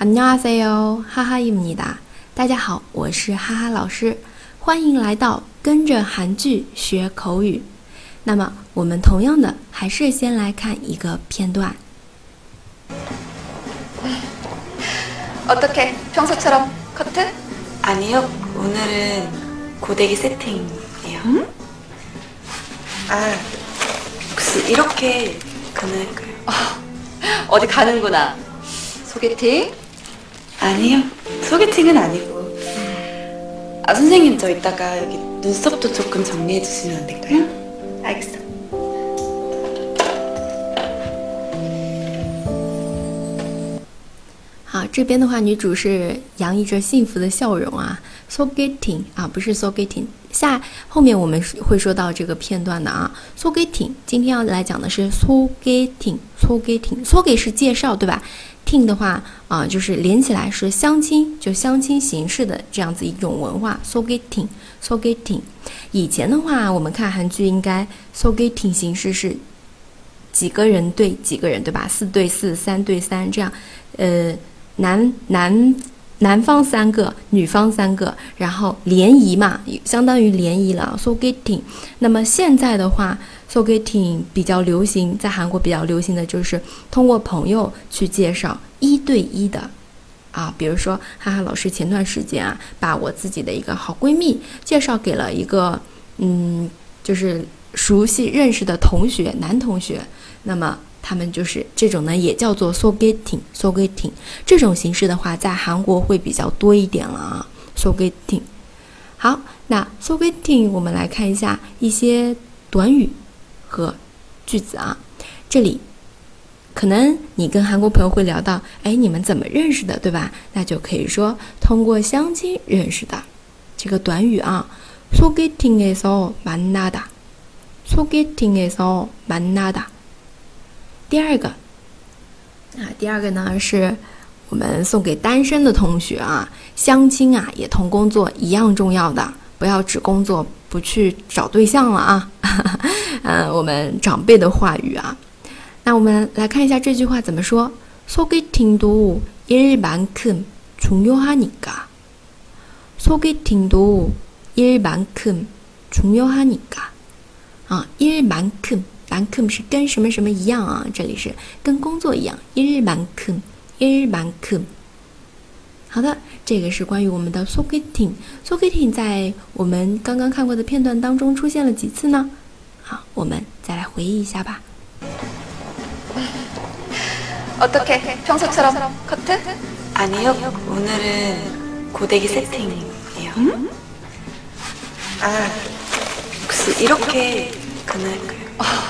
안녕하세요，哈哈입니 다。 大家好，我是哈哈老师，欢迎来到跟着韩剧学口语。那么，我们同样的还是先来看一个片段。어떻게평소처럼커트아니요오늘은고데기세팅이에요아혹시이렇게가능할까요 어디 가는구나. 소개팅? 아니요. 소개팅은 아니고. 아, 선생님, 저 이따가 여기 눈썹도 조금 정리해 주시면 안 될까요? 알겠어. 这边的话，女主是洋溢着幸福的笑容啊，so getting 啊，不是 so getting。下后面我们会说到这个片段的啊，so getting。今天要来讲的是 so getting，so getting，so get 是介绍对吧？ting 的话啊，就是连起来是相亲，就相亲形式的这样子一种文化，so getting，so getting。以前的话，我们看韩剧应该 so getting 形式是几个人对几个人对吧？四对四，三对三这样，呃。男男男方三个，女方三个，然后联谊嘛，相当于联谊了。So getting，那么现在的话，so getting 比较流行，在韩国比较流行的就是通过朋友去介绍一对一的，啊，比如说哈哈老师前段时间啊，把我自己的一个好闺蜜介绍给了一个，嗯，就是熟悉认识的同学，男同学，那么。他们就是这种呢，也叫做 sogeting，sogeting 这种形式的话，在韩国会比较多一点了啊。sogeting，好，那 sogeting 我们来看一下一些短语和句子啊。这里可能你跟韩国朋友会聊到，哎，你们怎么认识的，对吧？那就可以说通过相亲认识的这个短语啊。sogeting에서 만나다，sogeting에서 만나다。 第二个啊，第二个呢是我们送给单身的同学啊，相亲啊也同工作一样重要的，不要只工作不去找对象了啊。嗯，我们长辈的话语啊，那我们来看一下这句话怎么说。소개팅도일만큼중요하니 까。 소개팅도일만큼중요하니 까。 啊，일만 큼。 만큼是跟什么什么一样啊？这里是跟工作一样。일만 큼， 일만 큼。 好的，这个是关于我们的 sogeting。sogeting 在我们刚刚看过的片段当中出现了几次呢？好，我们再来回忆一下吧。어떻게평소처럼커트아니요오늘은고데기세팅이에요아혹시이렇게가능할까요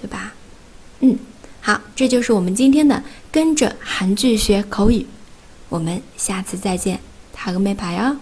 对吧？嗯，好，这就是我们今天的跟着韩剧学口语，我们下次再见，塔个妹牌哦。